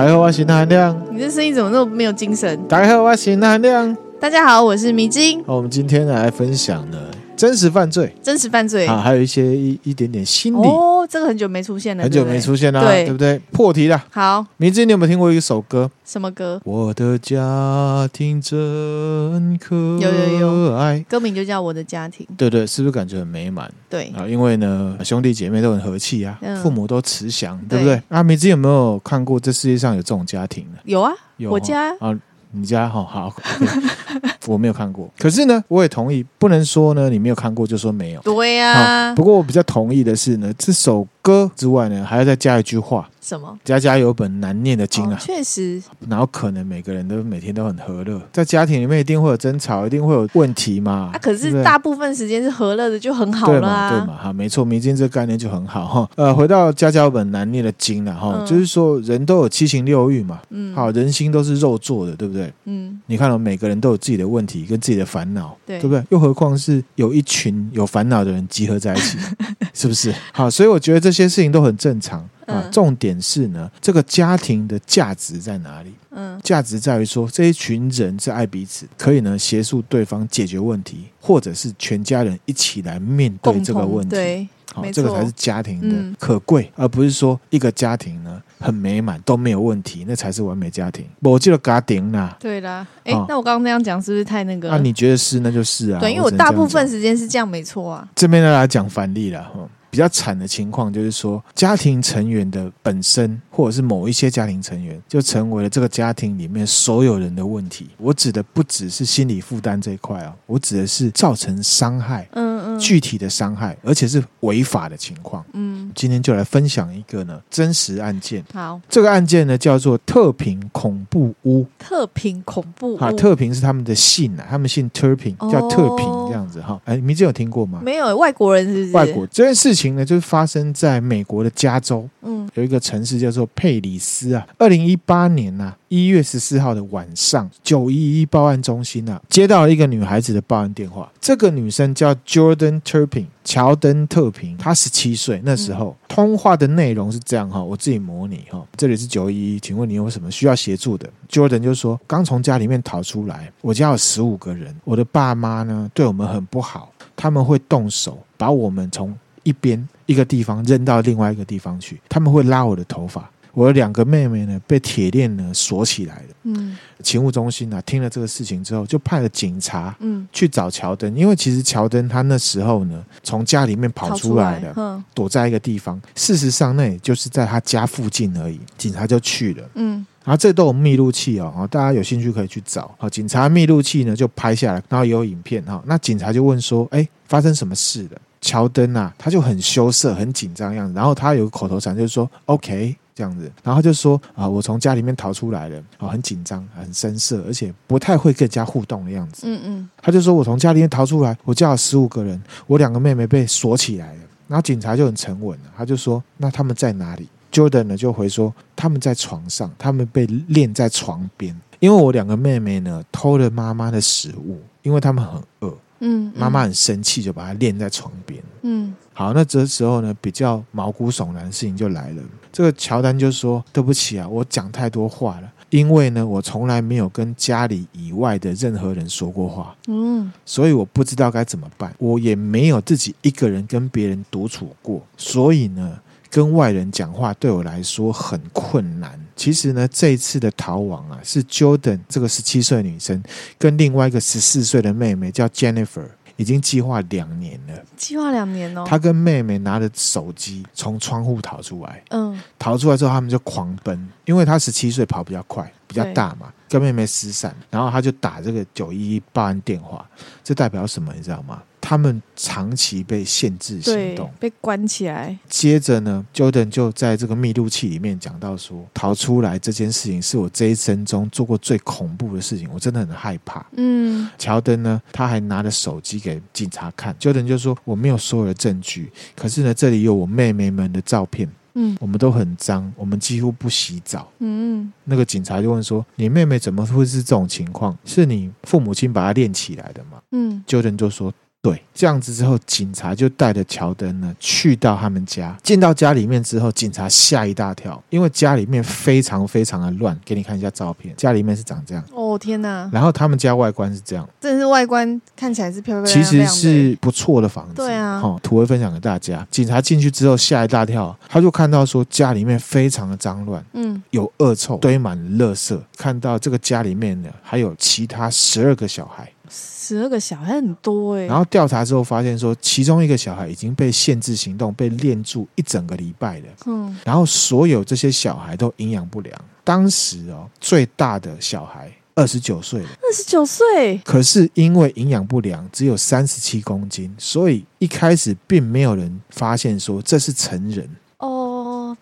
大家好，我是韩亮。你这声音怎么那么没有精神？大家好，我是韩亮。大家好，我是迷津。好，我们今天来分享呢，真实犯罪，真实犯罪啊，还有一些一一点点心理。哦，这个很久没出现了，很久没出现了，对，对不对？破题了。好，迷晶，你有没有听过一首歌？什么歌？我的家庭真可爱。有有有，歌名就叫《我的家庭》。对对，是不是感觉很美满？对啊，因为呢，兄弟姐妹都很和气啊，嗯、父母都慈祥，对不对？啊，迷晶有没有看过这世界上有这种家庭呢？有啊，有我家啊。你家好好，okay、我没有看过。可是呢，我也同意，不能说呢，你没有看过就说没有。对呀、啊。不过我比较同意的是呢，这首歌之外呢，还要再加一句话。什么？家家有本难念的经啊！哦、确实，然后可能每个人都每天都很和乐？在家庭里面一定会有争吵，一定会有问题嘛。啊，可是大部分时间是和乐的，就很好了、啊、对嘛？对嘛？哈，没错，迷晶这个概念就很好哈。呃，回到家家有本难念的经了哈，嗯、就是说人都有七情六欲嘛。嗯。好，人心都是肉做的，对不对？嗯。你看到、哦、每个人都有自己的问题跟自己的烦恼，对，对不对？又何况是有一群有烦恼的人集合在一起，是不是？好，所以我觉得这些事情都很正常。啊，重点是呢，这个家庭的价值在哪里？嗯，价值在于说，这一群人是爱彼此，可以呢协助对方解决问题，或者是全家人一起来面对这个问题。对，好，这个才是家庭的可贵，而不是说一个家庭呢很美满都没有问题，那才是完美家庭。我记得家庭啦，对啦。哎，那我刚刚那样讲是不是太那个？那你觉得是，那就是啊。对，因为我大部分时间是这样，没错啊。这边呢来讲反例了，哈。比较惨的情况就是说，家庭成员的本身，或者是某一些家庭成员，就成为了这个家庭里面所有人的问题。我指的不只是心理负担这一块啊，我指的是造成伤害，嗯，具体的伤害，而且是违法的情况。嗯，今天就来分享一个呢真实案件。好，这个案件呢叫做特平恐怖屋。特平恐怖屋啊，特平是他们的姓啊，他们姓 Turpin，叫特平这样子哈。哎，迷晶有听过吗？没有，外国人是不是？外国这件事情。呢，就是发生在美国的加州，嗯，有一个城市叫做佩里斯啊。二零一八年呐、啊，一月十四号的晚上，九一一报案中心啊，接到了一个女孩子的报案电话。这个女生叫 Jordan Turpin，乔登特平，她十七岁。那时候、嗯、通话的内容是这样哈，我自己模拟哈。这里是九一一，请问你有什么需要协助的？Jordan 就说，刚从家里面逃出来，我家有十五个人，我的爸妈呢对我们很不好，他们会动手把我们从一边一个地方扔到另外一个地方去，他们会拉我的头发。我的两个妹妹呢，被铁链呢锁起来了。嗯，勤务中心啊，听了这个事情之后，就派了警察，嗯，去找乔登。因为其实乔登他那时候呢，从家里面跑出来的，躲在一个地方。事实上，那也就是在他家附近而已。警察就去了，嗯，然后这都有密录器哦，大家有兴趣可以去找。好，警察密录器呢就拍下来，然后也有影片哈。那警察就问说：“哎，发生什么事了？”乔登啊，他就很羞涩、很紧张样子，然后他有个口头禅，就是说 “OK” 这样子，然后就说：“啊，我从家里面逃出来了，啊，很紧张、很生涩，而且不太会跟人家互动的样子。”嗯嗯，他就说：“我从家里面逃出来，我叫了十五个人，我两个妹妹被锁起来了。”然后警察就很沉稳了，他就说：“那他们在哪里？”Jordan 呢就回说：“他们在床上，他们被链在床边，因为我两个妹妹呢偷了妈妈的食物，因为他们很饿。”嗯，妈妈很生气，就把他链在床边。嗯，好，那这时候呢，比较毛骨悚然的事情就来了。这个乔丹就说：“对不起啊，我讲太多话了，因为呢，我从来没有跟家里以外的任何人说过话。嗯，所以我不知道该怎么办。我也没有自己一个人跟别人独处过，所以呢。”跟外人讲话对我来说很困难。其实呢，这一次的逃亡啊，是 Jordan 这个十七岁女生跟另外一个十四岁的妹妹叫 Jennifer，已经计划两年了。计划两年哦。他跟妹妹拿着手机从窗户逃出来。嗯。逃出来之后，他们就狂奔，因为他十七岁跑比较快，比较大嘛，跟妹妹失散，然后他就打这个九一一报案电话。这代表什么？你知道吗？他们长期被限制行动，被关起来。接着呢，Jordan 就在这个密录器里面讲到说，逃出来这件事情是我这一生中做过最恐怖的事情，我真的很害怕。嗯，乔登呢，他还拿着手机给警察看，Jordan 就说我没有所有的证据，可是呢，这里有我妹妹们的照片。嗯，我们都很脏，我们几乎不洗澡。嗯，那个警察就问说：“你妹妹怎么会是这种情况？是你父母亲把她练起来的吗？”嗯，Jordan 就说：“对，这样子之后，警察就带着乔登呢去到他们家，进到家里面之后，警察吓一大跳，因为家里面非常非常的乱。给你看一下照片，家里面是长这样。哦天哪！然后他们家外观是这样，真的是外观看起来是漂漂亮亮，其实是不错的房子。对啊，好，图文分享给大家。警察进去之后吓一大跳，他就看到说家里面非常的脏乱，嗯，有恶臭，堆满了垃圾。看到这个家里面呢，还有其他十二个小孩。十二个小孩很多哎，然后调查之后发现说，其中一个小孩已经被限制行动，被练住一整个礼拜了。嗯，然后所有这些小孩都营养不良。当时哦，最大的小孩二十九岁了，二十九岁，可是因为营养不良，只有三十七公斤，所以一开始并没有人发现说这是成人。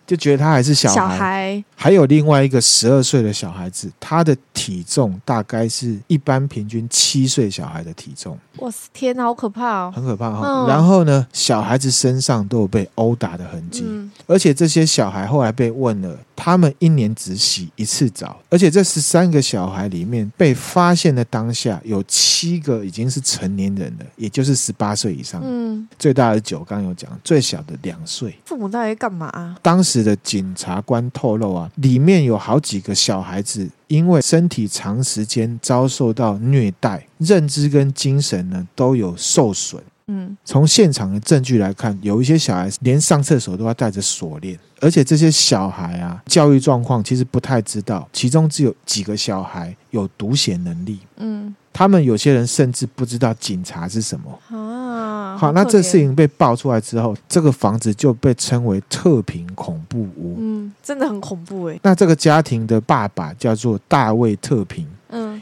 就觉得他还是小孩，小孩，还有另外一个十二岁的小孩子，他的体重大概是一般平均七岁小孩的体重。哇塞，天哪，好可怕哦！很可怕哈、哦。嗯、然后呢，小孩子身上都有被殴打的痕迹，嗯、而且这些小孩后来被问了，他们一年只洗一次澡，而且这十三个小孩里面被发现的当下，有七个已经是成年人了，也就是十八岁以上。嗯，最大的九，刚刚有讲，最小的两岁。父母到底干嘛、啊？当时的检察官透露啊，里面有好几个小孩子。因为身体长时间遭受到虐待，认知跟精神呢都有受损。嗯，从现场的证据来看，有一些小孩连上厕所都要带着锁链，而且这些小孩啊，教育状况其实不太知道，其中只有几个小孩有读写能力。嗯，他们有些人甚至不知道警察是什么啊。好，那这事情被爆出来之后，这个房子就被称为特平恐怖屋。嗯，真的很恐怖哎。那这个家庭的爸爸叫做大卫特平，嗯，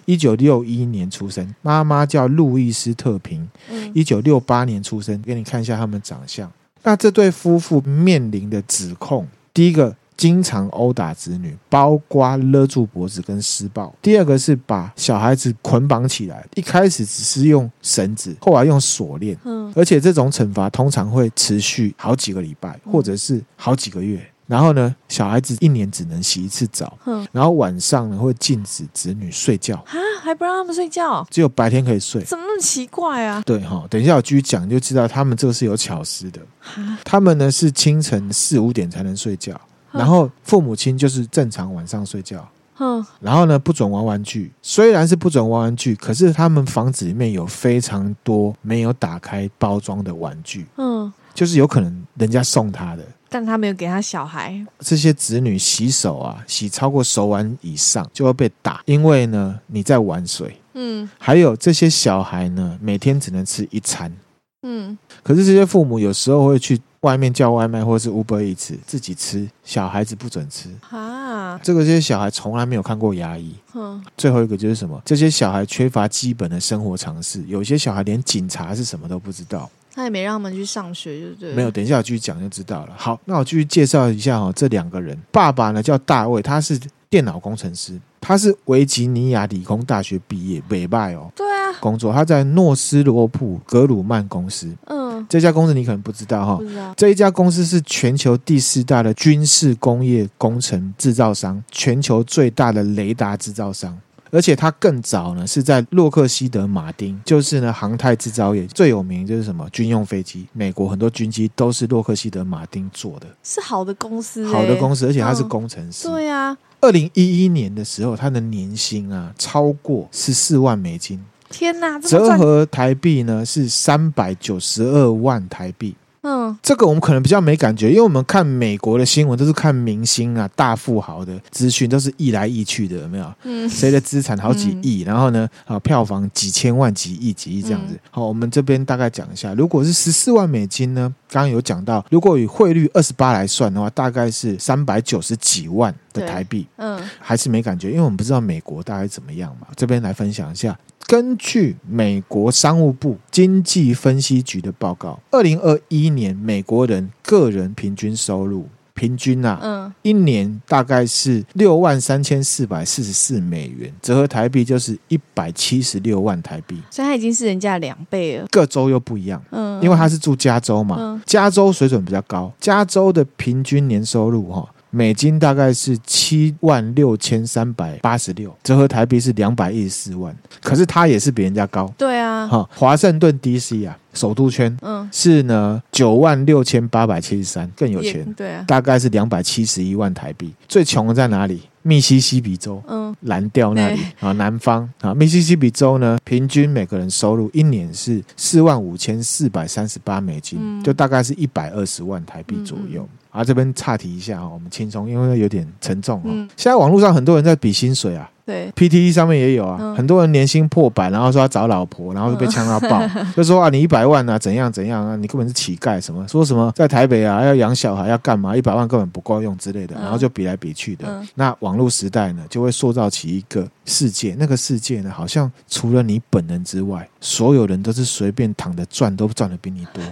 一九六一年出生，妈妈叫路易斯特平，嗯，一九六八年出生。给你看一下他们长相。那这对夫妇面临的指控，第一个。经常殴打子女，包括勒住脖子跟施暴。第二个是把小孩子捆绑起来，一开始只是用绳子，后来用锁链。嗯，而且这种惩罚通常会持续好几个礼拜，或者是好几个月。然后呢，小孩子一年只能洗一次澡。嗯，然后晚上呢会禁止子女睡觉。啊，还不让他们睡觉？只有白天可以睡。怎么那么奇怪啊？对哈，等一下我继续讲就知道他们这个是有巧思的。哈他们呢是清晨四五点才能睡觉。然后父母亲就是正常晚上睡觉，嗯，然后呢不准玩玩具，虽然是不准玩玩具，可是他们房子里面有非常多没有打开包装的玩具，嗯，就是有可能人家送他的，但他没有给他小孩。这些子女洗手啊，洗超过手腕以上就会被打，因为呢你在玩水，嗯，还有这些小孩呢每天只能吃一餐，嗯，可是这些父母有时候会去。外面叫外卖或者是 Uber Eats 自己吃，小孩子不准吃啊！这个这些小孩从来没有看过牙医。嗯，最后一个就是什么？这些小孩缺乏基本的生活常识，有些小孩连警察是什么都不知道。他也没让他们去上学，对不对？没有，等一下我继续讲就知道了。好，那我继续介绍一下哈，这两个人，爸爸呢叫大卫，他是电脑工程师，他是维吉尼亚理工大学毕业，北拜哦。对啊，工作他在诺斯罗普格鲁曼公司。嗯。这家公司你可能不知道哈，这一家公司是全球第四大的军事工业工程制造商，全球最大的雷达制造商，而且它更早呢是在洛克希德马丁，就是呢航太制造业最有名就是什么军用飞机，美国很多军机都是洛克希德马丁做的，是好的公司，好的公司，而且他是工程师。对呀，二零一一年的时候，他的年薪啊超过十四万美金。天哪，折合台币呢是三百九十二万台币。嗯，这个我们可能比较没感觉，因为我们看美国的新闻都是看明星啊、大富豪的资讯，都是溢来溢去的，有没有？嗯，谁的资产好几亿，嗯、然后呢，啊，票房几千万、几亿、几亿这样子。嗯、好，我们这边大概讲一下，如果是十四万美金呢，刚刚有讲到，如果以汇率二十八来算的话，大概是三百九十几万的台币。嗯，还是没感觉，因为我们不知道美国大概怎么样嘛。这边来分享一下。根据美国商务部经济分析局的报告，二零二一年美国人个人平均收入平均啊，嗯，一年大概是六万三千四百四十四美元，折合台币就是一百七十六万台币，所以它已经是人家两倍了。各州又不一样，嗯，因为他是住加州嘛，加州水准比较高，加州的平均年收入哈。美金大概是七万六千三百八十六，折合台币是两百一十四万。可是它也是比人家高。对啊，哈，华盛顿 DC 啊，首都圈，嗯，是呢九万六千八百七十三，更有钱，对啊，大概是两百七十一万台币。最穷的在哪里？密西西比州，嗯，蓝调那里啊，南方啊，密西西比州呢，平均每个人收入一年是四万五千四百三十八美金，嗯、就大概是一百二十万台币左右。啊，这边岔题一下啊，我们轻松，因为有点沉重啊。嗯、现在网络上很多人在比薪水啊，对，PTT 上面也有啊，嗯、很多人年薪破百，然后说要找老婆，然后就被呛到爆，嗯、就说啊，你一百万啊，怎样怎样啊，你根本是乞丐，什么说什么在台北啊要养小孩要干嘛，一百万根本不够用之类的，然后就比来比去的。嗯、那网络时代呢，就会塑造起一个世界，那个世界呢，好像除了你本人之外，所有人都是随便躺着赚，都赚的比你多。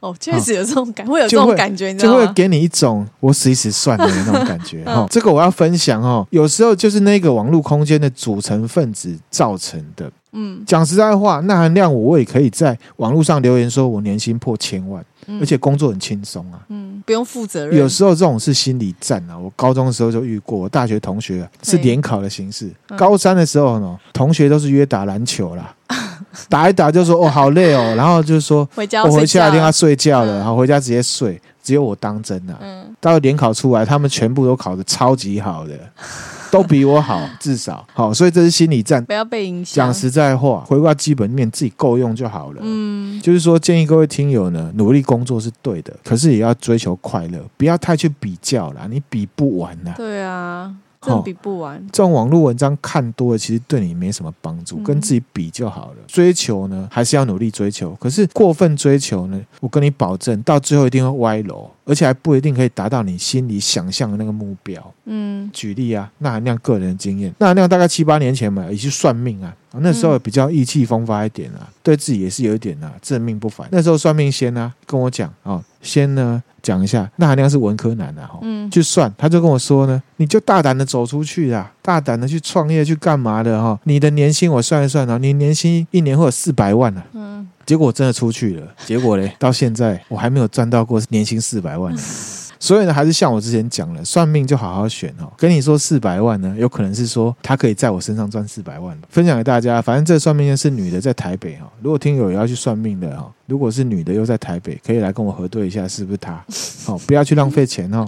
哦，确实有这种感，会有这种感觉，你知道吗？就会给你一种我死一死算了的那种感觉。哈，这个我要分享哦。有时候就是那个网络空间的组成分子造成的。嗯，讲实在话，那含量我也可以在网络上留言说，我年薪破千万，而且工作很轻松啊。嗯，不用负责任。有时候这种是心理战啊。我高中的时候就遇过，我大学同学是联考的形式。高三的时候呢，同学都是约打篮球啦。打一打就说哦好累哦，然后就是说回家我回家一定要睡觉了，然后回家直接睡，只有我当真了。嗯，到联考出来，他们全部都考的超级好的，都比我好，至少 好，所以这是心理战，不要被影响。讲实在话，回归基本面，自己够用就好了。嗯，就是说建议各位听友呢，努力工作是对的，可是也要追求快乐，不要太去比较啦，你比不完啦。对啊。这比不完，这种网络文章看多了，其实对你没什么帮助，跟自己比就好了。追求呢，还是要努力追求，可是过分追求呢，我跟你保证，到最后一定会歪楼。而且还不一定可以达到你心里想象的那个目标。嗯，举例啊，那含亮个人的经验，那含亮大概七八年前嘛，也去算命啊，那时候比较意气风发一点啊，对自己也是有一点啊，正命不凡。那时候算命先啊跟我讲啊，先呢讲一下，那含量是文科男的哈，嗯，去算，他就跟我说呢，你就大胆的走出去啊，大胆的去创业去干嘛的哈，你的年薪我算一算啊，你年薪一年会有四百万啊。嗯。结果我真的出去了，结果嘞，到现在我还没有赚到过年薪四百万。所以呢，还是像我之前讲了，算命就好好选哦。跟你说四百万呢，有可能是说他可以在我身上赚四百万。分享给大家，反正这算命的是女的，在台北哈。如果听友要去算命的哈，如果是女的又在台北，可以来跟我核对一下是不是她。好，不要去浪费钱哦。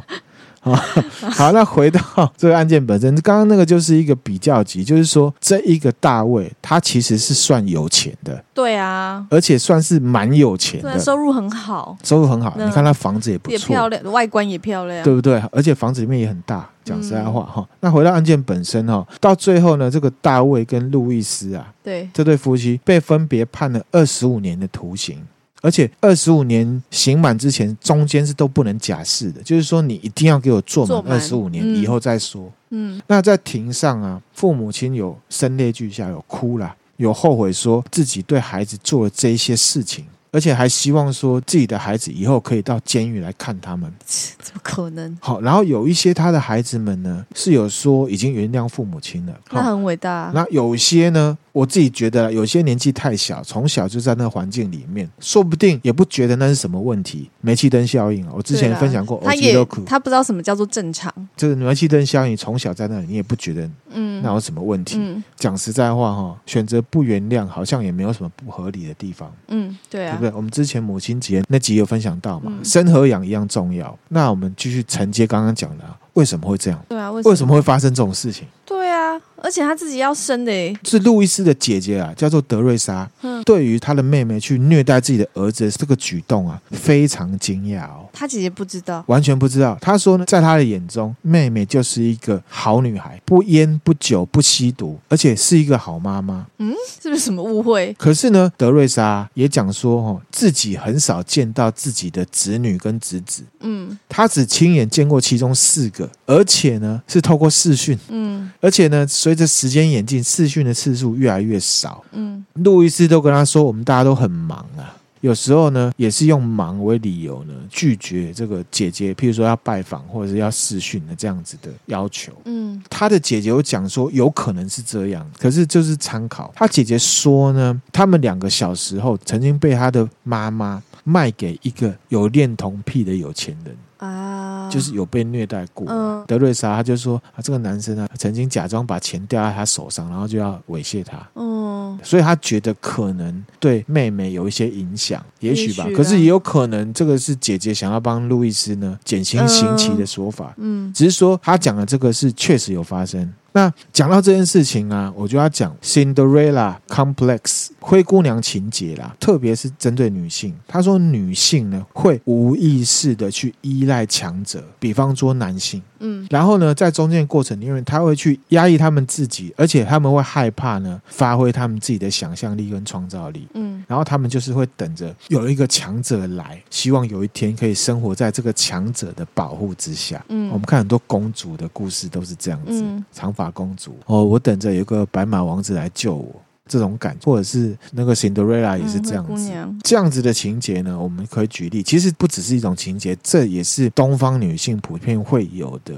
好，好，那回到这个案件本身，刚刚那个就是一个比较级，就是说这一个大卫他其实是算有钱的，对啊，而且算是蛮有钱的，收入很好，收入很好。你看他房子也不错，也漂亮，外观也漂亮，对不对？而且房子里面也很大。讲实在话哈，嗯、那回到案件本身哈，到最后呢，这个大卫跟路易斯啊，对，这对夫妻被分别判了二十五年的徒刑。而且二十五年刑满之前，中间是都不能假释的，就是说你一定要给我做满二十五年以后再说。嗯，嗯，那在庭上啊，父母亲有声泪俱下，有哭了，有后悔说自己对孩子做了这一些事情。而且还希望说自己的孩子以后可以到监狱来看他们，怎么可能？好，然后有一些他的孩子们呢，是有说已经原谅父母亲了，那很伟大。那有些呢，我自己觉得有些年纪太小，从小就在那个环境里面，说不定也不觉得那是什么问题。煤气灯效应啊，我之前分享过，他也他不知道什么叫做正常，就是煤气灯效应，从小在那里，你也不觉得嗯，那有什么问题？嗯，讲实在话哈，选择不原谅，好像也没有什么不合理的地方。嗯，对啊。对，我们之前母亲节那集有分享到嘛，生和养一样重要。那我们继续承接刚刚讲的，为什么会这样？对啊，为什么，为什么会发生这种事情？对啊。而且他自己要生的，是路易斯的姐姐啊，叫做德瑞莎。嗯，对于他的妹妹去虐待自己的儿子这个举动啊，非常惊讶哦。他姐姐不知道，完全不知道。他说呢，在他的眼中，妹妹就是一个好女孩，不烟不酒不吸毒，而且是一个好妈妈。嗯，是不是什么误会？可是呢，德瑞莎也讲说，哦，自己很少见到自己的子女跟侄子。嗯，他只亲眼见过其中四个，而且呢，是透过视讯。嗯，而且呢，所随着时间演进，视讯的次数越来越少。嗯，路易斯都跟他说：“我们大家都很忙啊，有时候呢，也是用忙为理由呢，拒绝这个姐姐，譬如说要拜访或者是要视讯的这样子的要求。”嗯，他的姐姐有讲说，有可能是这样，可是就是参考。他姐姐说呢，他们两个小时候曾经被他的妈妈卖给一个有恋童癖的有钱人。啊。就是有被虐待过。嗯，德瑞莎他就说啊，这个男生啊，曾经假装把钱掉在他手上，然后就要猥亵他。嗯，所以他觉得可能对妹妹有一些影响，也许吧。可是也有可能这个是姐姐想要帮路易斯呢减轻刑期的说法。嗯，只是说他讲的这个是确实有发生。那讲到这件事情啊，我就要讲 Cinderella Complex 灰姑娘情节啦，特别是针对女性。她说女性呢会无意识的去依赖强者，比方说男性。嗯，然后呢，在中间过程因为她会去压抑他们自己，而且他们会害怕呢，发挥他们自己的想象力跟创造力。嗯，然后他们就是会等着有一个强者来，希望有一天可以生活在这个强者的保护之下。嗯我们看很多公主的故事都是这样子，嗯长发公主哦，我等着有个白马王子来救我。这种感觉，或者是那个 Cinderella 也是这样子，嗯、这样子的情节呢，我们可以举例，其实不只是一种情节，这也是东方女性普遍会有的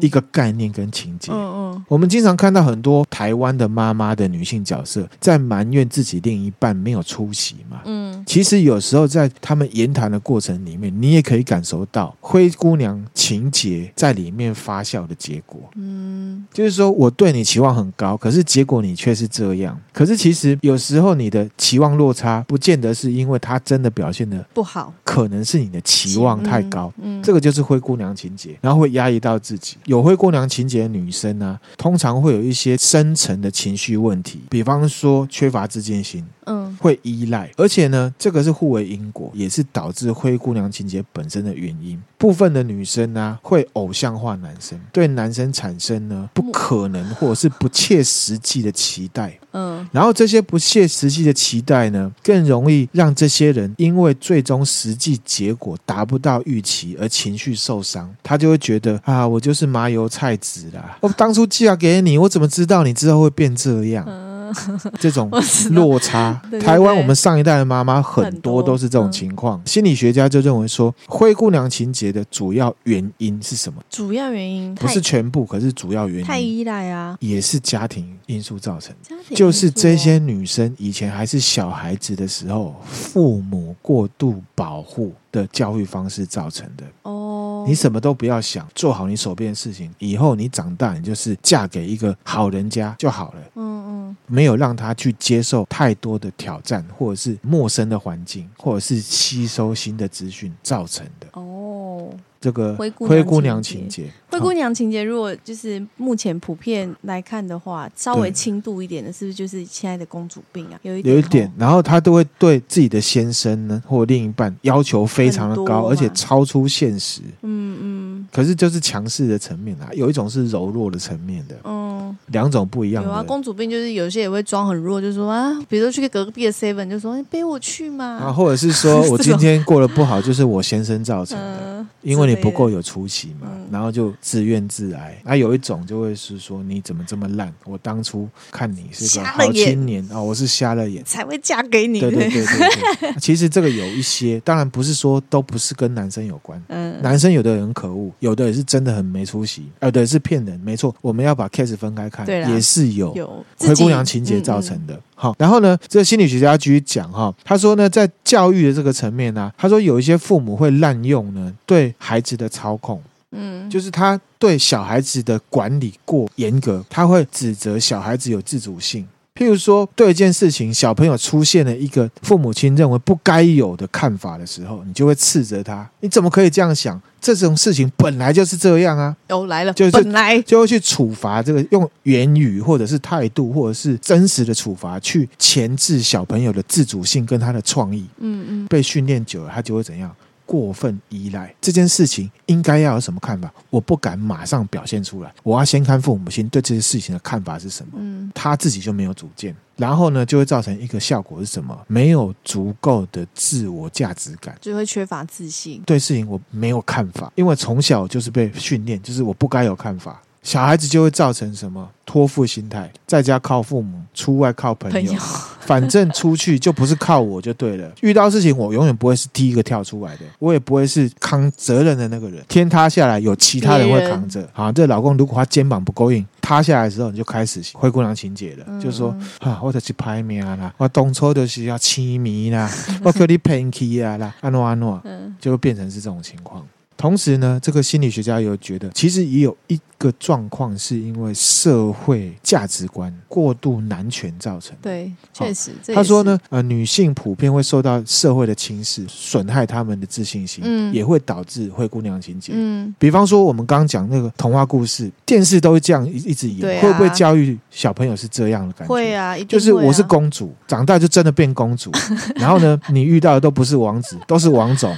一个概念跟情节。嗯嗯，我们经常看到很多台湾的妈妈的女性角色在埋怨自己另一半没有出息嘛。嗯，其实有时候在他们言谈的过程里面，你也可以感受到灰姑娘情节在里面发酵的结果。嗯，就是说我对你期望很高，可是结果你却是这样。可是其实有时候你的期望落差，不见得是因为他真的表现的不好，可能是你的期望太高。嗯，嗯这个就是灰姑娘情节，然后会压抑到自己。有灰姑娘情节的女生呢、啊，通常会有一些深层的情绪问题，比方说缺乏自信心。嗯，会依赖，而且呢，这个是互为因果，也是导致灰姑娘情节本身的原因。部分的女生呢、啊，会偶像化男生，对男生产生呢不可能或者是不切实际的期待。嗯，然后这些不切实际的期待呢，更容易让这些人因为最终实际结果达不到预期而情绪受伤。他就会觉得啊，我就是麻油菜籽啦，我当初嫁给你，我怎么知道你之后会变这样？嗯 这种落差，对对对台湾我们上一代的妈妈很多都是这种情况。心理学家就认为说，灰姑娘情节的主要原因是什么？主要原因不是全部，可是主要原因太依赖啊，也是家庭因素造成的。就是这些女生以前还是小孩子的时候，父母过度保护的教育方式造成的。哦，你什么都不要想，做好你手边的事情，以后你长大，你就是嫁给一个好人家就好了。嗯嗯，没有让他去接受太多的挑战，或者是陌生的环境，或者是吸收新的资讯造成的。哦，这个灰姑娘情节，灰姑娘情节，如果就是目前普遍来看的话，稍微轻度一点的，是不是就是现在的公主病啊？有一点，有一点，然后她都会对自己的先生呢，或另一半要求非常的高，而且超出现实。嗯嗯。可是就是强势的层面啊，有一种是柔弱的层面的。嗯，两种不一样的。有啊，公主病就是有些也会装很弱，就说啊，比如说去隔壁的 seven，就说你背我去嘛。啊，或者是说 我今天过得不好，就是我先生造成的，嗯、因为你不够有出息嘛，嗯、然后就自怨自艾。那、啊、有一种就会是说，你怎么这么烂？我当初看你是个好青年啊、哦，我是瞎了眼才会嫁给你。对对对对对。其实这个有一些，当然不是说都不是跟男生有关。嗯，男生有的人很可恶，有的也是真的很没出息，有的是骗人。没错，我们要把 case 分开看，也是有有灰姑娘情节造成的。好，然后呢，这个心理学家继续讲哈，他说呢，在教育的这个层面呢，他说有一些父母会滥用呢对孩子的操控，嗯，就是他对小孩子的管理过严格，他会指责小孩子有自主性。譬如说，对一件事情，小朋友出现了一个父母亲认为不该有的看法的时候，你就会斥责他：你怎么可以这样想？这种事情本来就是这样啊！哦来了，就是本来就会去处罚这个，用言语或者是态度或者是真实的处罚去钳制小朋友的自主性跟他的创意。嗯嗯，被训练久了，他就会怎样？过分依赖这件事情，应该要有什么看法？我不敢马上表现出来，我要先看父母亲对这些事情的看法是什么。嗯，他自己就没有主见，然后呢，就会造成一个效果是什么？没有足够的自我价值感，就会缺乏自信。对事情我没有看法，因为从小就是被训练，就是我不该有看法。小孩子就会造成什么？托付心态，在家靠父母，出外靠朋友，朋友。反正出去就不是靠我就对了。遇到事情我永远不会是第一个跳出来的，我也不会是扛责任的那个人。天塌下来有其他人会扛着。好，这老公如果他肩膀不够硬，塌下来的时候你就开始灰姑娘情节了，嗯、就是说啊，我得去拍面啦，我当初就是要痴迷啦，我叫你骗去啊啦，安诺安诺，就会变成是这种情况。同时呢，这个心理学家有觉得，其实也有一个状况，是因为社会价值观过度男权造成的。对，确实。哦、他说呢，呃，女性普遍会受到社会的轻视，损害他们的自信心，嗯，也会导致灰姑娘情节。嗯，比方说我们刚刚讲那个童话故事，电视都会这样一一直演，啊、会不会教育小朋友是这样的感觉？会啊，会啊，就是我是公主，长大就真的变公主，然后呢，你遇到的都不是王子，都是王总，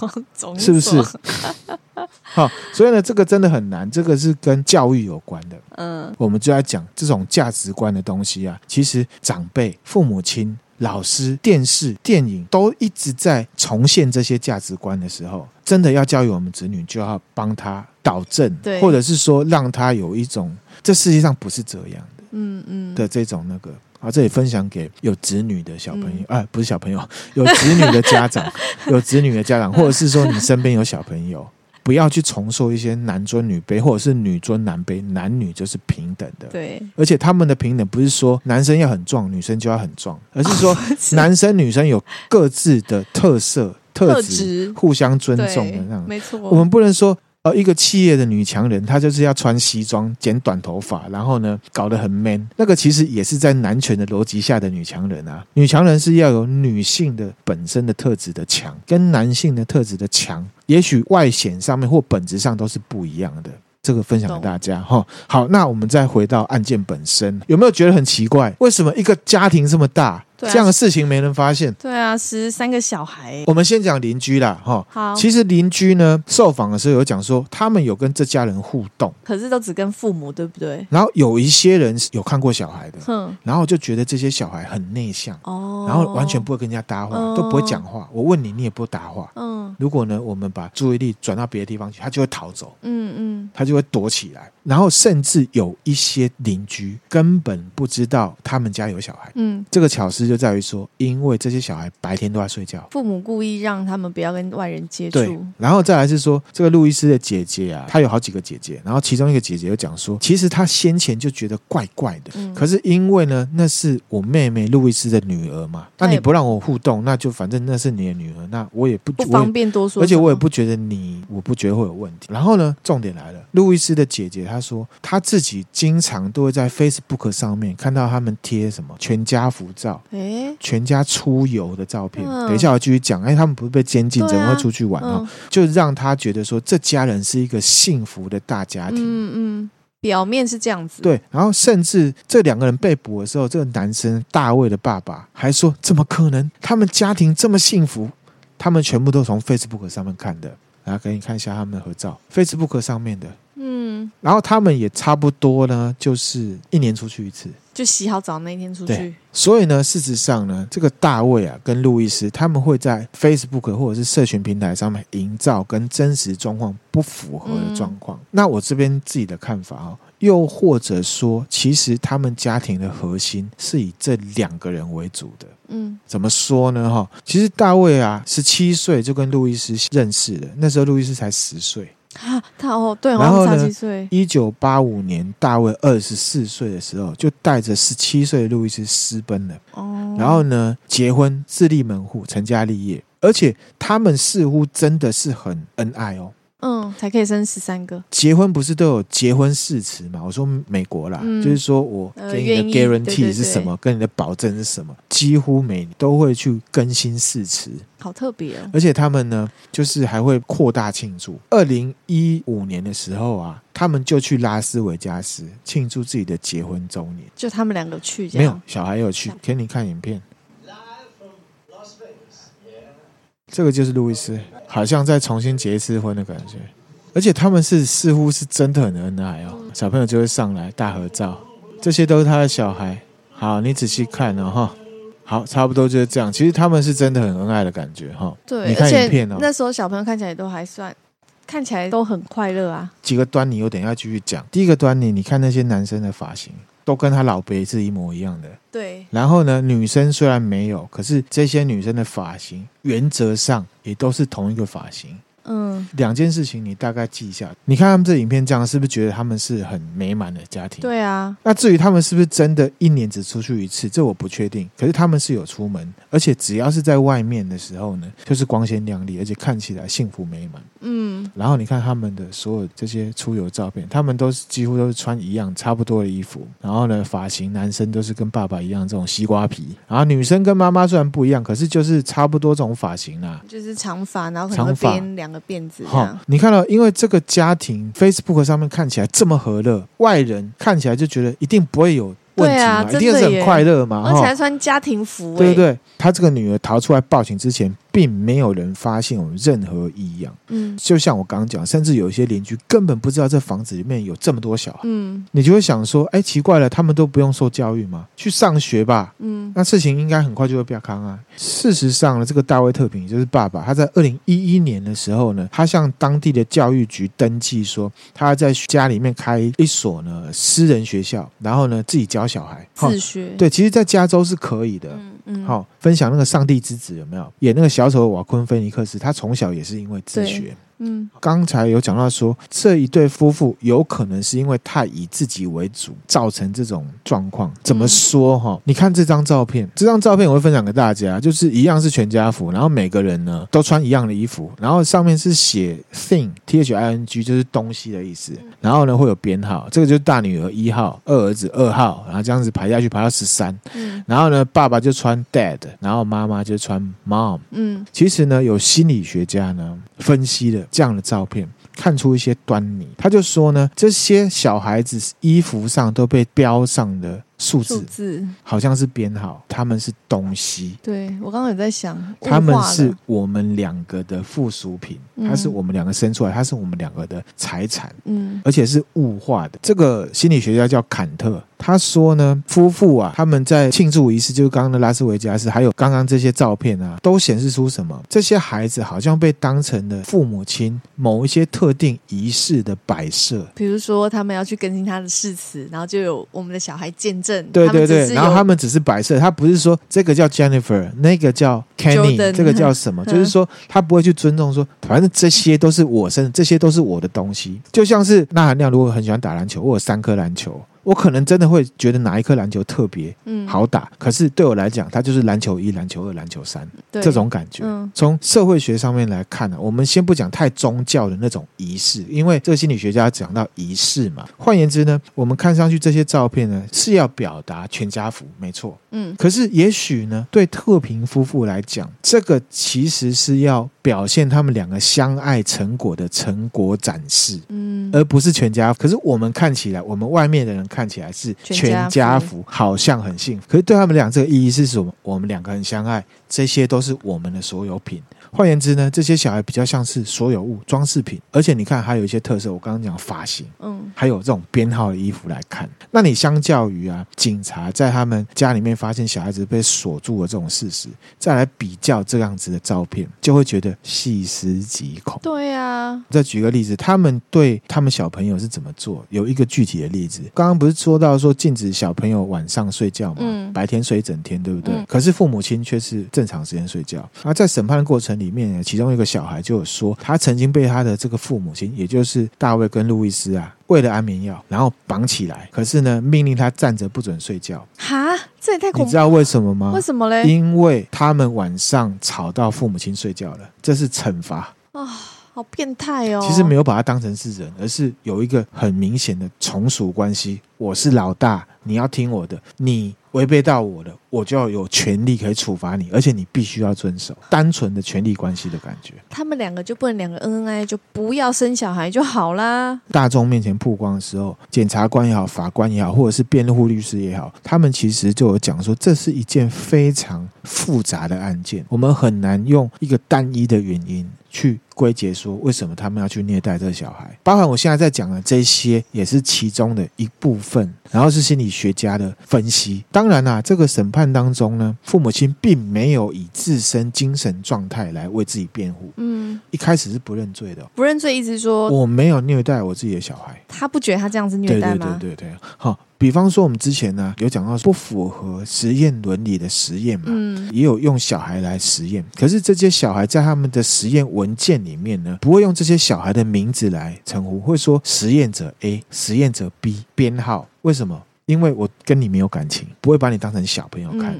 是不是？好，所以呢，这个真的很难，这个是跟教育有关的。嗯，我们就要讲这种价值观的东西啊。其实长辈、父母亲、老师、电视、电影都一直在重现这些价值观的时候，真的要教育我们子女，就要帮他导正，对，或者是说让他有一种这世界上不是这样的，嗯嗯的这种那个。啊，这里分享给有子女的小朋友，哎、嗯啊，不是小朋友，有子女的家长，有子女的家长，或者是说你 身边有小朋友，不要去重受一些男尊女卑，或者是女尊男卑，男女就是平等的。对，而且他们的平等不是说男生要很壮，女生就要很壮，而是说男生女生有各自的特色、特质，互相尊重的那样。没错，我们不能说。而一个企业的女强人，她就是要穿西装、剪短头发，然后呢，搞得很 man。那个其实也是在男权的逻辑下的女强人啊。女强人是要有女性的本身的特质的强，跟男性的特质的强，也许外显上面或本质上都是不一样的。这个分享给大家哈。好，那我们再回到案件本身，有没有觉得很奇怪？为什么一个家庭这么大？这样的事情没人发现。对啊，十三个小孩。我们先讲邻居啦，哈。好。其实邻居呢，受访的时候有讲说，他们有跟这家人互动，可是都只跟父母，对不对？然后有一些人有看过小孩的，嗯，然后就觉得这些小孩很内向，哦，然后完全不会跟人家搭话，都不会讲话。我问你，你也不会搭话，嗯。如果呢，我们把注意力转到别的地方去，他就会逃走，嗯嗯，他就会躲起来。然后甚至有一些邻居根本不知道他们家有小孩，嗯，这个巧思就在于说，因为这些小孩白天都在睡觉，父母故意让他们不要跟外人接触。对，然后再来是说，这个路易斯的姐姐啊，她有好几个姐姐，然后其中一个姐姐又讲说，其实她先前就觉得怪怪的，嗯，可是因为呢，那是我妹妹路易斯的女儿嘛，那你不让我互动，那就反正那是你的女儿，那我也不不方便多说，而且我也不觉得你，我不觉得会有问题。然后呢，重点来了，路易斯的姐姐她。他说他自己经常都会在 Facebook 上面看到他们贴什么全家福照，诶，全家出游的照片。等一下我继续讲，哎，他们不是被监禁，怎么会出去玩哦？就让他觉得说这家人是一个幸福的大家庭。嗯嗯，表面是这样子。对，然后甚至这两个人被捕的时候，这个男生大卫的爸爸还说：怎么可能？他们家庭这么幸福？他们全部都从 Facebook 上面看的。来给你看一下他们的合照，Facebook 上面的。嗯，然后他们也差不多呢，就是一年出去一次，就洗好澡那一天出去。所以呢，事实上呢，这个大卫啊跟路易斯他们会在 Facebook 或者是社群平台上面营造跟真实状况不符合的状况。嗯、那我这边自己的看法哦，又或者说，其实他们家庭的核心是以这两个人为主的。嗯，怎么说呢？哈，其实大卫啊，十七岁就跟路易斯认识了，那时候路易斯才十岁。啊，他哦，对，然后呢，一九八五年，大卫二十四岁的时候，就带着十七岁的路易斯私奔了。哦，然后呢，结婚，自立门户，成家立业，而且他们似乎真的是很恩爱哦。嗯，才可以生十三个。结婚不是都有结婚誓词嘛？我说美国啦，嗯、就是说我给你的 guarantee 是什么，呃、跟你的保证是什么，几乎每年都会去更新誓词，好特别哦。而且他们呢，就是还会扩大庆祝。二零一五年的时候啊，他们就去拉斯维加斯庆祝自己的结婚周年，就他们两个去，没有小孩有去，给你看影片。这个就是路易斯，好像再重新结一次婚的感觉，而且他们是似乎是真的很恩爱哦。小朋友就会上来大合照，这些都是他的小孩。好，你仔细看哦，哈。好，差不多就是这样。其实他们是真的很恩爱的感觉哈。对，你看影片哦。那时候小朋友看起来都还算，看起来都很快乐啊。几个端倪，我等一下继续讲。第一个端倪，你看那些男生的发型。都跟他老辈是一模一样的。对。然后呢，女生虽然没有，可是这些女生的发型原则上也都是同一个发型。嗯，两件事情你大概记一下。你看他们这影片这样，是不是觉得他们是很美满的家庭？对啊。那至于他们是不是真的一年只出去一次，这我不确定。可是他们是有出门，而且只要是在外面的时候呢，就是光鲜亮丽，而且看起来幸福美满。嗯。然后你看他们的所有这些出游照片，他们都是几乎都是穿一样差不多的衣服。然后呢，发型男生都是跟爸爸一样这种西瓜皮，然后女生跟妈妈虽然不一样，可是就是差不多这种发型啦，就是长发，然后可能会编两个辫子。好，你看到，因为这个家庭 Facebook 上面看起来这么和乐，外人看起来就觉得一定不会有问题嘛，啊、一定是很快乐嘛，而且还穿家庭服，对不对？他这个女儿逃出来报警之前。并没有人发现有任何异样。嗯，就像我刚刚讲，甚至有一些邻居根本不知道这房子里面有这么多小孩。嗯，你就会想说，哎，奇怪了，他们都不用受教育吗？去上学吧。嗯，那事情应该很快就会变康啊。事实上呢，这个大卫特平就是爸爸，他在二零一一年的时候呢，他向当地的教育局登记说，他在家里面开一所呢私人学校，然后呢自己教小孩自学。对，其实，在加州是可以的。嗯嗯，好，分享那个上帝之子有没有？演那个小。小丑瓦昆菲尼克斯，他从小也是因为自学。嗯，刚才有讲到说，这一对夫妇有可能是因为太以自己为主，造成这种状况。怎么说哈？你看这张照片，这张照片我会分享给大家，就是一样是全家福，然后每个人呢都穿一样的衣服，然后上面是写 thing t h i n g，就是东西的意思。然后呢会有编号，这个就是大女儿一号，二儿子二号，然后这样子排下去排到十三。嗯，然后呢爸爸就穿 dad，然后妈妈就穿 mom。嗯，其实呢有心理学家呢分析了。这样的照片看出一些端倪，他就说呢，这些小孩子衣服上都被标上了数字，数字好像是编号，他们是东西。对，我刚刚也在想，他们是我们两个的附属品，它是我们两个生出来，它是我们两个的财产，嗯，而且是物化的。这个心理学家叫坎特。他说呢，夫妇啊，他们在庆祝仪式，就是刚刚的拉斯维加斯，还有刚刚这些照片啊，都显示出什么？这些孩子好像被当成了父母亲某一些特定仪式的摆设。比如说，他们要去更新他的誓词，然后就有我们的小孩见证。对对对，然后他们只是摆设，他不是说这个叫 Jennifer，那个叫 Kenny，这个叫什么？就是说他不会去尊重说，反正这些都是我生，这些都是我的东西。就像是那含亮，如果很喜欢打篮球，我有三颗篮球。我可能真的会觉得哪一颗篮球特别好打，嗯、可是对我来讲，它就是篮球一、篮球二、篮球三对这种感觉。嗯、从社会学上面来看呢，我们先不讲太宗教的那种仪式，因为这个心理学家讲到仪式嘛。换言之呢，我们看上去这些照片呢是要表达全家福，没错。嗯，可是也许呢，对特平夫妇来讲，这个其实是要表现他们两个相爱成果的成果展示，嗯，而不是全家福。可是我们看起来，我们外面的人。看起来是全家福，好像很幸福。可是对他们俩这个意义是什么？我们两个人相爱，这些都是我们的所有品。换言之呢，这些小孩比较像是所有物装饰品，而且你看还有一些特色。我刚刚讲发型，嗯，还有这种编号的衣服来看，那你相较于啊，警察在他们家里面发现小孩子被锁住的这种事实，再来比较这样子的照片，就会觉得细思极恐。对啊，再举个例子，他们对他们小朋友是怎么做？有一个具体的例子，刚刚不是说到说禁止小朋友晚上睡觉嘛？嗯，白天睡一整天，对不对？嗯，可是父母亲却是正常时间睡觉。而在审判的过程里面呢，其中一个小孩就有说，他曾经被他的这个父母亲，也就是大卫跟路易斯啊，喂了安眠药，然后绑起来，可是呢，命令他站着不准睡觉。哈，这也太恐怖了！你知道为什么吗？为什么嘞？因为他们晚上吵到父母亲睡觉了，这是惩罚啊。哦好变态哦！其实没有把他当成是人，而是有一个很明显的从属关系。我是老大，你要听我的。你违背到我的，我就要有权利可以处罚你，而且你必须要遵守。单纯的权利关系的感觉。他们两个就不能两个恩恩爱爱，就不要生小孩就好啦。大众面前曝光的时候，检察官也好，法官也好，或者是辩护律师也好，他们其实就有讲说，这是一件非常复杂的案件，我们很难用一个单一的原因。去归结说，为什么他们要去虐待这个小孩？包含我现在在讲的这些，也是其中的一部分。然后是心理学家的分析。当然啦、啊，这个审判案当中呢，父母亲并没有以自身精神状态来为自己辩护。嗯，一开始是不认罪的。不认罪意思说我没有虐待我自己的小孩。他不觉得他这样子虐待吗？对对对对，好。比方说，我们之前呢有讲到不符合实验伦理的实验嘛，嗯，也有用小孩来实验。可是这些小孩在他们的实验文件里面呢，不会用这些小孩的名字来称呼，会说实验者 A、实验者 B 编号。为什么？因为我跟你没有感情，不会把你当成小朋友看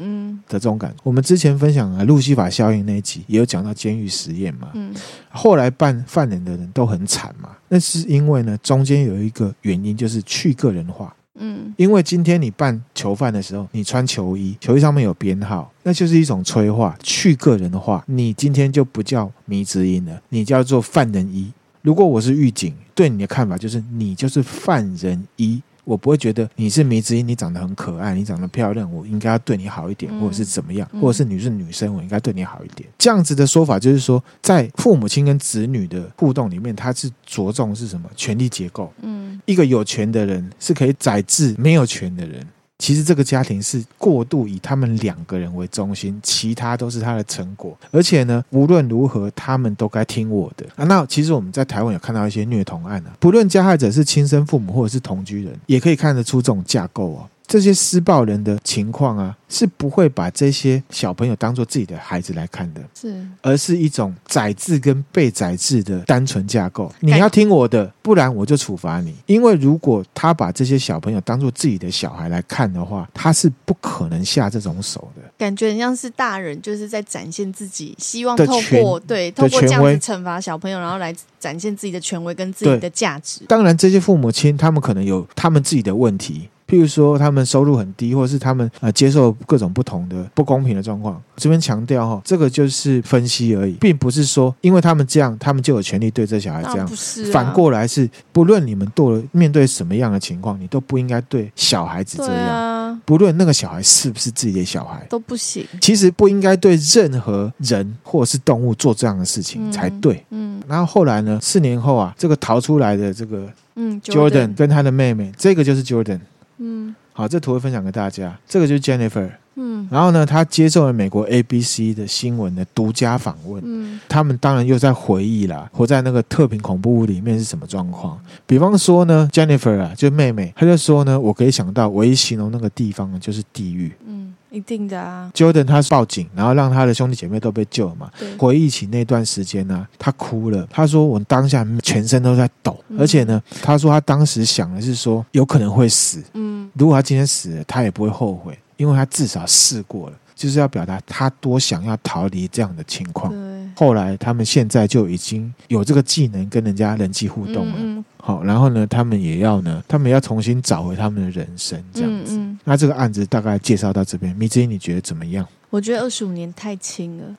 的这种感觉。我们之前分享了路西法效应那一集，也有讲到监狱实验嘛。嗯，后来办犯人的人都很惨嘛，那是因为呢，中间有一个原因，就是去个人化。嗯，因为今天你办囚犯的时候，你穿囚衣，囚衣上面有编号，那就是一种催化，去个人化。你今天就不叫迷之音了，你叫做犯人一。如果我是狱警，对你的看法就是你就是犯人一。我不会觉得你是迷之音，你长得很可爱，你长得漂亮，我应该要对你好一点，或者是怎么样，或者是你是女生，我应该对你好一点。这样子的说法就是说，在父母亲跟子女的互动里面，他是着重是什么？权力结构。嗯，一个有权的人是可以宰制没有权的人。其实这个家庭是过度以他们两个人为中心，其他都是他的成果。而且呢，无论如何，他们都该听我的啊。那其实我们在台湾有看到一些虐童案啊，不论加害者是亲生父母或者是同居人，也可以看得出这种架构哦。这些施暴人的情况啊，是不会把这些小朋友当做自己的孩子来看的，是，而是一种宰制跟被宰制的单纯架构。你要听我的，不然我就处罚你。因为如果他把这些小朋友当做自己的小孩来看的话，他是不可能下这种手的。感觉很像是大人就是在展现自己，希望透过对透过这样子惩罚小朋友，然后来展现自己的权威跟自己的价值。当然，这些父母亲他们可能有他们自己的问题。譬如说，他们收入很低，或者是他们呃接受各种不同的不公平的状况。这边强调哈，这个就是分析而已，并不是说因为他们这样，他们就有权利对这小孩这样。不是啊。反过来是，不论你们做了面对什么样的情况，你都不应该对小孩子这样。啊。不论那个小孩是不是自己的小孩，都不行。其实不应该对任何人或者是动物做这样的事情才对。嗯。然后后来呢？四年后啊，这个逃出来的这个嗯，Jordan 跟他的妹妹，这个就是 Jordan。嗯，好，这图会分享给大家。这个就是 Jennifer。嗯，然后呢，他接受了美国 ABC 的新闻的独家访问。嗯，他们当然又在回忆啦，活在那个特平恐怖屋里面是什么状况。比方说呢，Jennifer 啊，就妹妹，她就说呢，我可以想到唯一形容那个地方呢，就是地狱。嗯。一定的啊，Jordan 他报警，然后让他的兄弟姐妹都被救了嘛。回忆起那段时间呢、啊，他哭了。他说：“我当下全身都在抖，嗯、而且呢，他说他当时想的是说有可能会死。嗯，如果他今天死了，他也不会后悔，因为他至少试过了，就是要表达他多想要逃离这样的情况。后来他们现在就已经有这个技能跟人家人际互动了。嗯嗯好，然后呢，他们也要呢，他们要重新找回他们的人生，这样子。嗯嗯、那这个案子大概介绍到这边，米之英你觉得怎么样？我觉得二十五年太轻了，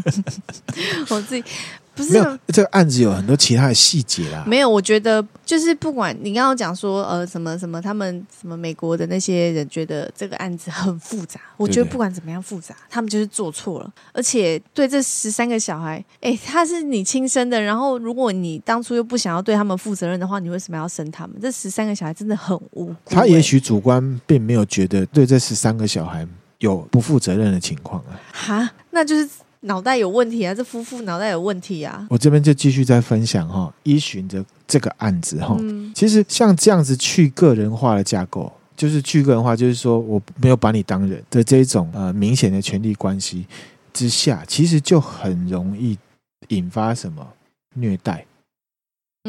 我自己。不是没有这个案子有很多其他的细节啦。没有，我觉得就是不管你刚刚讲说呃什么什么，他们什么美国的那些人觉得这个案子很复杂。我觉得不管怎么样复杂，他们就是做错了。而且对这十三个小孩，哎，他是你亲生的。然后如果你当初又不想要对他们负责任的话，你为什么要生他们？这十三个小孩真的很无辜。他也许主观并没有觉得对这十三个小孩有不负责任的情况啊。哈，那就是。脑袋有问题啊！这夫妇脑袋有问题啊！我这边就继续再分享哈，依循着这个案子哈，嗯、其实像这样子去个人化的架构，就是去个人化，就是说我没有把你当人的这种呃明显的权利关系之下，其实就很容易引发什么虐待。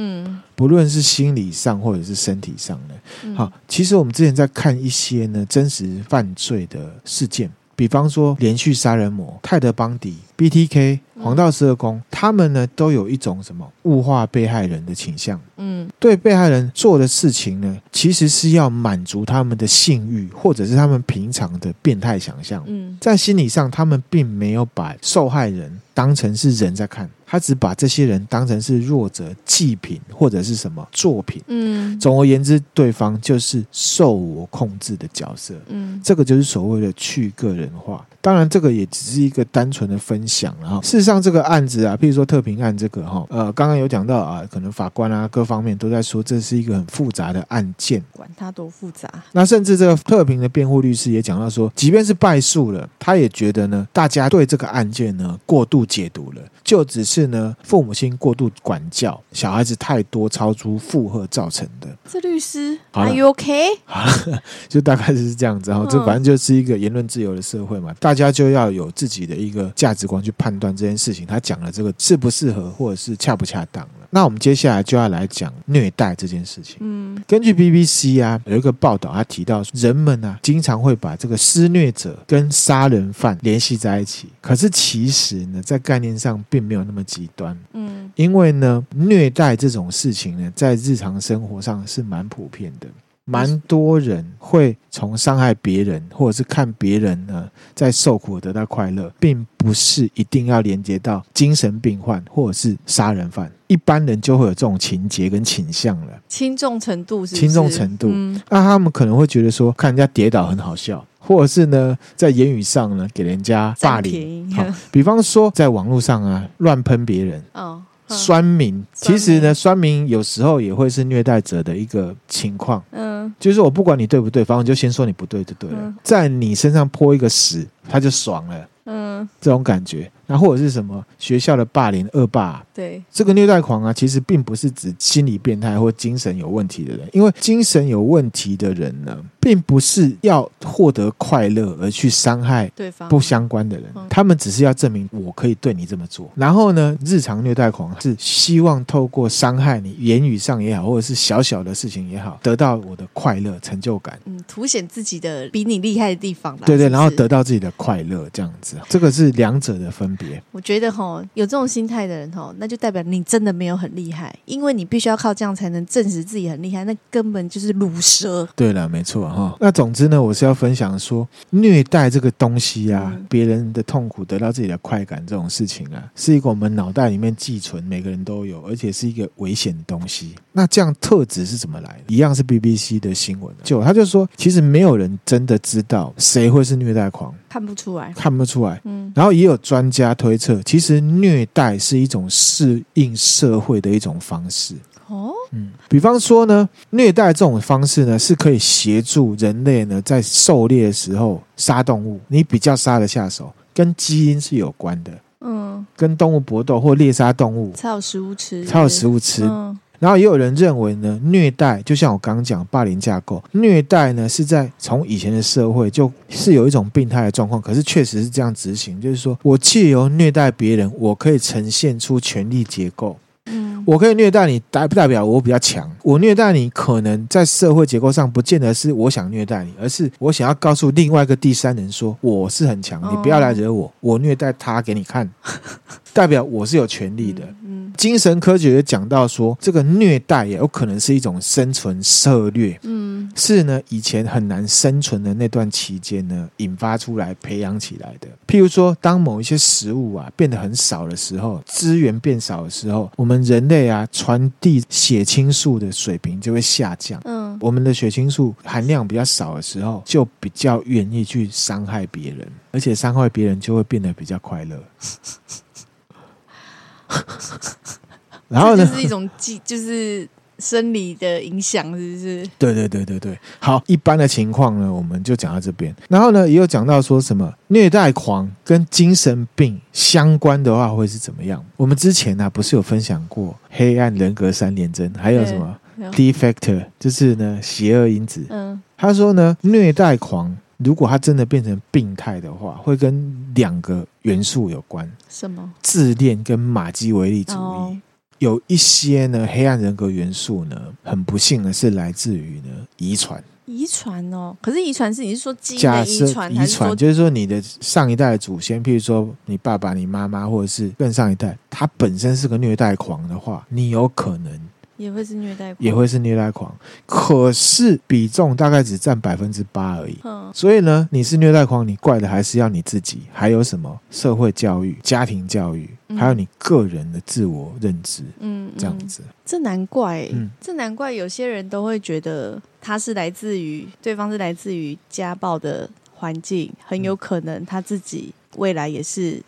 嗯，不论是心理上或者是身体上的。好，其实我们之前在看一些呢真实犯罪的事件。比方说，连续杀人魔泰德·邦迪、BTK、黄道十二宫，他们呢都有一种什么物化被害人的倾向。嗯，对被害人做的事情呢，其实是要满足他们的性欲，或者是他们平常的变态想象。嗯，在心理上，他们并没有把受害人当成是人在看。他只把这些人当成是弱者、祭品或者是什么作品。嗯，总而言之，对方就是受我控制的角色。嗯，这个就是所谓的去个人化。当然，这个也只是一个单纯的分享了哈。事实上，这个案子啊，譬如说特平案这个哈，呃，刚刚有讲到啊，可能法官啊各方面都在说这是一个很复杂的案件，管它多复杂。那甚至这个特平的辩护律师也讲到说，即便是败诉了，他也觉得呢，大家对这个案件呢过度解读了，就只是呢父母亲过度管教小孩子太多超出负荷造成的。这律师，Are you okay？好了，就大概是这样子哈，这反正就是一个言论自由的社会嘛，大家就要有自己的一个价值观去判断这件事情，他讲的这个适不适合，或者是恰不恰当。那我们接下来就要来讲虐待这件事情。嗯，根据 BBC 啊有一个报道，他提到人们啊经常会把这个施虐者跟杀人犯联系在一起，可是其实呢，在概念上并没有那么极端。嗯，因为呢，虐待这种事情呢，在日常生活上是蛮普遍的。蛮多人会从伤害别人，或者是看别人呢在受苦得到快乐，并不是一定要连接到精神病患或者是杀人犯。一般人就会有这种情节跟倾向了。轻重程度是是？轻重程度。嗯，那他们可能会觉得说，看人家跌倒很好笑，或者是呢，在言语上呢给人家霸凌。好，比方说在网络上啊乱喷别人。哦。酸民，其实呢，酸民有时候也会是虐待者的一个情况。嗯，就是我不管你对不对，反正我就先说你不对就对了，嗯、在你身上泼一个屎，他就爽了。嗯，这种感觉。那或者是什么学校的霸凌恶霸？对，这个虐待狂啊，其实并不是指心理变态或精神有问题的人，因为精神有问题的人呢，并不是要获得快乐而去伤害对方不相关的人，他们只是要证明我可以对你这么做。然后呢，日常虐待狂是希望透过伤害你，言语上也好，或者是小小的事情也好，得到我的快乐、成就感，嗯，凸显自己的比你厉害的地方。对对，然后得到自己的快乐，这样子，这个是两者的分别。我觉得哈，有这种心态的人哈，那就代表你真的没有很厉害，因为你必须要靠这样才能证实自己很厉害，那根本就是鲁蛇。对了，没错哈。那总之呢，我是要分享说，虐待这个东西啊，嗯、别人的痛苦得到自己的快感这种事情啊，是一个我们脑袋里面寄存，每个人都有，而且是一个危险的东西。那这样特质是怎么来的？一样是 BBC 的新闻，就他就说，其实没有人真的知道谁会是虐待狂。看不出来，看不出来。嗯，然后也有专家推测，其实虐待是一种适应社会的一种方式。哦，嗯，比方说呢，虐待这种方式呢，是可以协助人类呢在狩猎的时候杀动物，你比较杀得下手，跟基因是有关的。嗯，跟动物搏斗或猎杀动物，才有食物吃，才有食物吃。嗯。然后也有人认为呢，虐待就像我刚刚讲霸凌架构，虐待呢是在从以前的社会就是有一种病态的状况，可是确实是这样执行，就是说我借由虐待别人，我可以呈现出权力结构。嗯，我可以虐待你，代不代表我比较强？我虐待你，可能在社会结构上不见得是我想虐待你，而是我想要告诉另外一个第三人说我是很强，你不要来惹我，我虐待他给你看，代表我是有权利的。精神科学也讲到说，这个虐待也有可能是一种生存策略。嗯，是呢，以前很难生存的那段期间呢，引发出来培养起来的。譬如说，当某一些食物啊变得很少的时候，资源变少的时候，我们人类啊传递血清素的水平就会下降。嗯，我们的血清素含量比较少的时候，就比较愿意去伤害别人，而且伤害别人就会变得比较快乐。然后呢，是一种技，就是生理的影响，是不是？对对对对对。好，一般的情况呢，我们就讲到这边。然后呢，也有讲到说什么虐待狂跟精神病相关的话会是怎么样？我们之前呢、啊，不是有分享过黑暗人格三连针，还有什么 D factor，就是呢邪恶因子。嗯，他说呢，虐待狂。如果他真的变成病态的话，会跟两个元素有关。什么？自恋跟马基维利主义。Oh. 有一些呢，黑暗人格元素呢，很不幸的是来自于呢遗传。遗传哦，可是遗传是你是说基因的遗传？遗传就是说你的上一代的祖先，譬如说你爸爸、你妈妈，或者是更上一代，他本身是个虐待狂的话，你有可能。也会是虐待狂，也会是虐待狂，可是比重大概只占百分之八而已。嗯，所以呢，你是虐待狂，你怪的还是要你自己，还有什么？社会教育、家庭教育，还有你个人的自我认知。嗯，这样子，这难怪，嗯，这难怪有些人都会觉得他是来自于对方是来自于家暴的环境，很有可能他自己未来也是。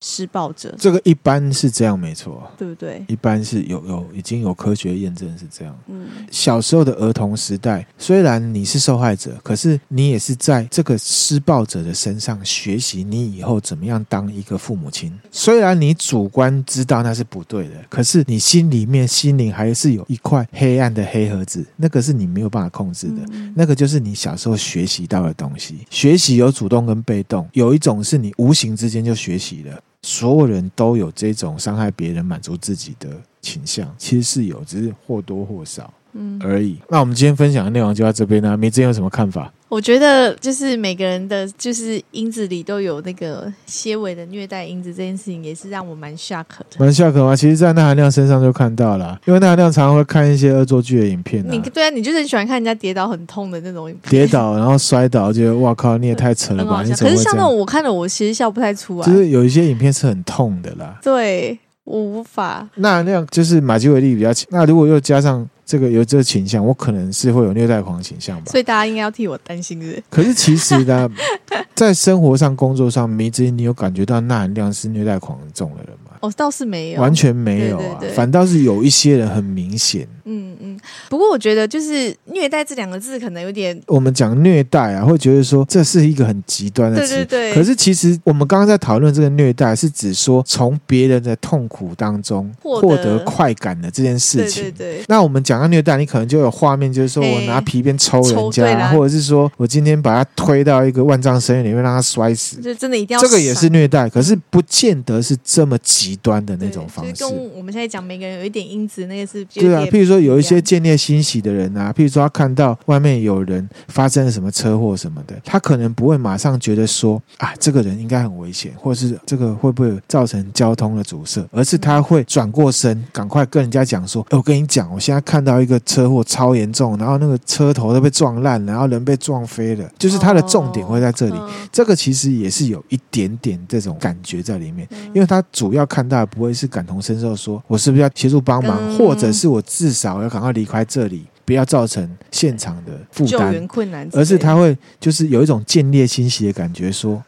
施暴者。这个一般是这样，没错，对不对？一般是有有已经有科学验证是这样。嗯，小时候的儿童时代，虽然你是受害者，可是你也是在这个施暴者的身上学习你以后怎么样当一个父母亲。虽然你主观知道那是不对的，可是你心里面心灵还是有一块黑暗的黑盒子，那个是你没有办法控制的。嗯、那个就是你小时候学习到的东西。学习有主动跟被动，有一种是你无形之间就学习了。所有人都有这种伤害别人、满足自己的倾向，其实是有，只是或多或少。嗯，而已。那我们今天分享的内容就到这边呢。梅子有什么看法？我觉得就是每个人的，就是因子里都有那个些微的虐待因子，这件事情也是让我蛮 shock 的。蛮 shock 吗？其实，在那含亮身上就看到了，因为那含亮常常会看一些恶作剧的影片、啊。你对啊，你就是很喜欢看人家跌倒很痛的那种影片。跌倒然后摔倒，觉得哇靠，你也太扯了吧？可是像那种我看了，我其实笑不太出来。就是有一些影片是很痛的啦。对，我无法。那那样就是马基维利比较强。那如果又加上。这个有这个倾向，我可能是会有虐待狂倾向吧，所以大家应该要替我担心，是？可是其实呢，在生活上、工作上，迷之，你有感觉到那含量是虐待狂很重的人吗？哦，倒是没有，完全没有啊，对对对，反倒是有一些人很明显。嗯嗯，不过我觉得就是虐待这两个字可能有点，我们讲虐待啊，会觉得说这是一个很极端的词。对对对。可是其实我们刚刚在讨论这个虐待，是指说从别人的痛苦当中获得快感的这件事情。对对对。那我们讲到虐待，你可能就有画面，就是说我拿皮鞭抽人家，或者是说我今天把他推到一个万丈深渊里面让他摔死，就真的一定要。这个也是虐待，可是不见得是这么极端的那种方式。跟我们现在讲每个人有一点因子，那个是对啊。譬如说有一些见猎欣喜的人啊，譬如说他看到外面有人发生了什么车祸什么的，他可能不会马上觉得说啊，这个人应该很危险，或者是这个会不会造成交通的阻塞，而是他会转过身，赶快跟人家讲说：“欸，我跟你讲，我现在看到一个车祸超严重，然后那个车头都被撞烂，然后人被撞飞了。”就是他的重点会在这里。这个其实也是有一点点这种感觉在里面，因为他主要看到不会是感同身受，说我是不是要协助帮忙，或者是我至少要赶快离开。这里不要造成现场的负担，救援困难，而是他会就是有一种见猎心喜的感觉，说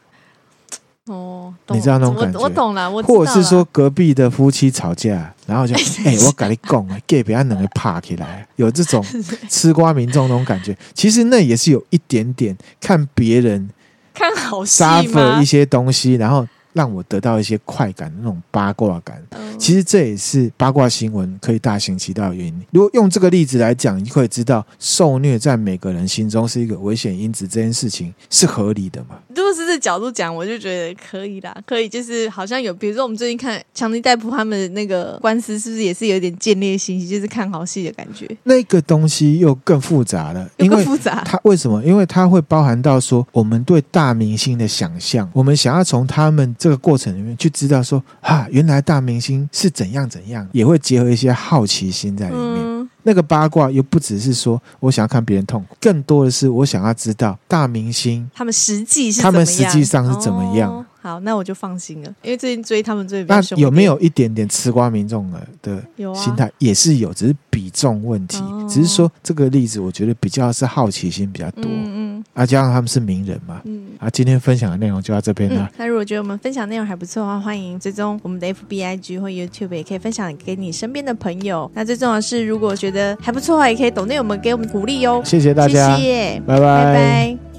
哦，你知道那种感觉，我，我懂了，我或者是说隔壁的夫妻吵架，然后就 哎、欸，我跟你讲，隔壁那两个爬起来，有这种 吃瓜民众那种感觉，其实那也是有一点点看别人看好杀了一些东西，然后。让我得到一些快感，那种八卦感。其实这也是八卦新闻可以大行其道的原因。如果用这个例子来讲，你可以知道受虐在每个人心中是一个危险因子，这件事情是合理的嘛？如果是这角度讲，我就觉得可以啦，可以。就是好像有，比如说我们最近看强尼戴普他们的那个官司，是不是也是有点见猎心息，就是看好戏的感觉？那个东西又更复杂了，又更复杂。它为什么？因为它会包含到说我们对大明星的想象，我们想要从他们。这个过程里面去知道说啊，原来大明星是怎样怎样，也会结合一些好奇心在里面。嗯、那个八卦又不只是说我想要看别人痛苦，更多的是我想要知道大明星他们实际是他们实际上是怎么样。哦好，那我就放心了，因为最近追他们追比较凶。那有没有一点点吃瓜民众的的心态？也是有，只是比重问题。只是说这个例子，我觉得比较是好奇心比较多。嗯嗯。啊，加上他们是名人嘛。嗯。啊，今天分享的内容就到这边了。那如果觉得我们分享内容还不错的话，欢迎追踪我们的 FBIG 或 YouTube，也可以分享给你身边的朋友。那最重要的是，如果觉得还不错的话，也可以抖内我们给我们鼓励哟。谢谢大家，谢谢，拜拜。拜拜。